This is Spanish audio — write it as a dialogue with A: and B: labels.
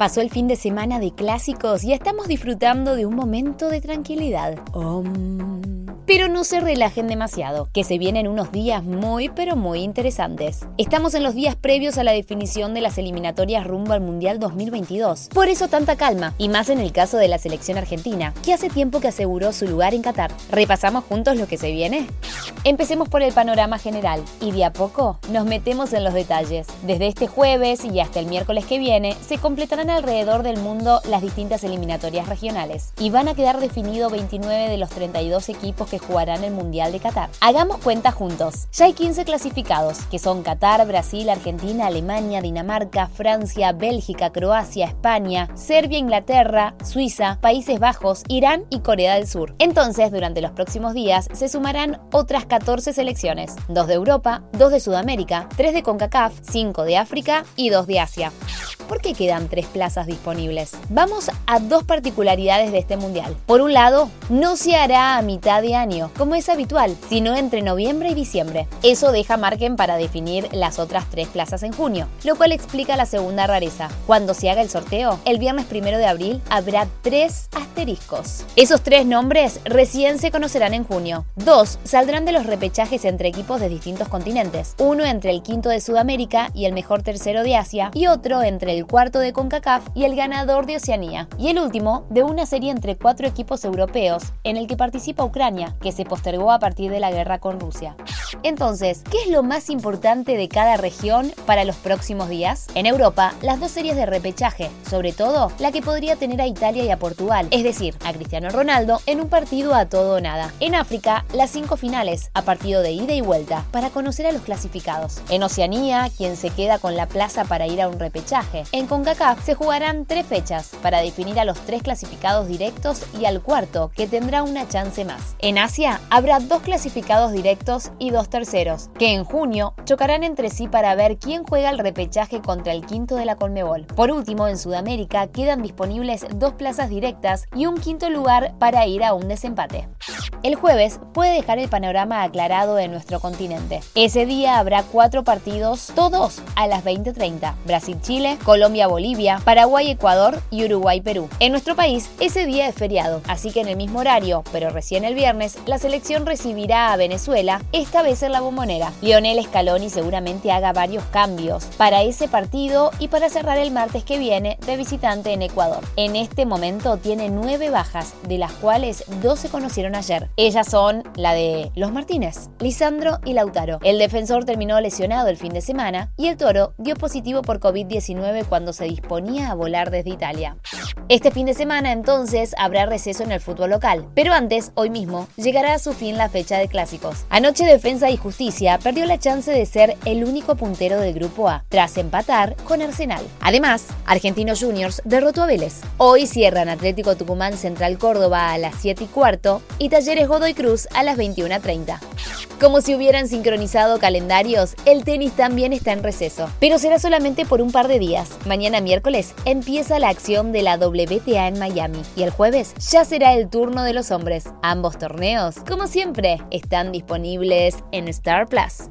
A: Pasó el fin de semana de clásicos y estamos disfrutando de un momento de tranquilidad. Pero no se relajen demasiado, que se vienen unos días muy pero muy interesantes. Estamos en los días previos a la definición de las eliminatorias rumbo al Mundial 2022. Por eso tanta calma, y más en el caso de la selección argentina, que hace tiempo que aseguró su lugar en Qatar. ¿Repasamos juntos lo que se viene? Empecemos por el panorama general y de a poco nos metemos en los detalles. Desde este jueves y hasta el miércoles que viene se completarán alrededor del mundo las distintas eliminatorias regionales y van a quedar definidos 29 de los 32 equipos que jugarán el Mundial de Qatar. Hagamos cuenta juntos. Ya hay 15 clasificados, que son Qatar, Brasil, Argentina, Alemania, Dinamarca, Francia, Bélgica, Croacia, España, Serbia, Inglaterra, Suiza, Países Bajos, Irán y Corea del Sur. Entonces, durante los próximos días se sumarán otras 14 selecciones, dos de Europa, dos de Sudamérica, tres de CONCACAF, cinco de África y dos de Asia. ¿Por qué quedan tres plazas disponibles? Vamos a dos particularidades de este mundial. Por un lado, no se hará a mitad de año, como es habitual, sino entre noviembre y diciembre. Eso deja margen para definir las otras tres plazas en junio, lo cual explica la segunda rareza. Cuando se haga el sorteo, el viernes primero de abril habrá tres asteriscos. Esos tres nombres recién se conocerán en junio. Dos saldrán de los repechajes entre equipos de distintos continentes. Uno entre el quinto de Sudamérica y el mejor tercero de Asia, y otro entre el el cuarto de CONCACAF y el ganador de Oceanía. Y el último, de una serie entre cuatro equipos europeos, en el que participa Ucrania, que se postergó a partir de la guerra con Rusia. Entonces, ¿qué es lo más importante de cada región para los próximos días? En Europa, las dos series de repechaje, sobre todo la que podría tener a Italia y a Portugal, es decir, a Cristiano Ronaldo en un partido a todo o nada. En África, las cinco finales, a partido de ida y vuelta, para conocer a los clasificados. En Oceanía, quien se queda con la plaza para ir a un repechaje. En CONCACAF se jugarán tres fechas para definir a los tres clasificados directos y al cuarto, que tendrá una chance más. En Asia habrá dos clasificados directos y dos terceros, que en junio chocarán entre sí para ver quién juega el repechaje contra el quinto de la Colmebol. Por último, en Sudamérica quedan disponibles dos plazas directas y un quinto lugar para ir a un desempate. El jueves puede dejar el panorama aclarado en nuestro continente. Ese día habrá cuatro partidos, todos a las 20:30. Brasil-Chile, Colombia-Bolivia, Paraguay-Ecuador y Uruguay-Perú. En nuestro país, ese día es feriado, así que en el mismo horario, pero recién el viernes, la selección recibirá a Venezuela, esta vez en la bombonera. Lionel Scaloni seguramente haga varios cambios para ese partido y para cerrar el martes que viene de visitante en Ecuador. En este momento tiene nueve bajas, de las cuales dos se conocieron ayer. Ellas son la de los Martínez, Lisandro y Lautaro. El defensor terminó lesionado el fin de semana y el toro dio positivo por COVID-19 cuando se disponía a volar desde Italia. Este fin de semana entonces habrá receso en el fútbol local, pero antes, hoy mismo, llegará a su fin la fecha de clásicos. Anoche Defensa y Justicia perdió la chance de ser el único puntero del grupo A, tras empatar con Arsenal. Además, Argentinos Juniors derrotó a Vélez. Hoy cierran Atlético Tucumán Central Córdoba a las 7 y cuarto y Talleres Godoy Cruz a las 21.30. Como si hubieran sincronizado calendarios, el tenis también está en receso, pero será solamente por un par de días. Mañana miércoles empieza la acción de la WTA en Miami y el jueves ya será el turno de los hombres. Ambos torneos, como siempre, están disponibles en Star Plus.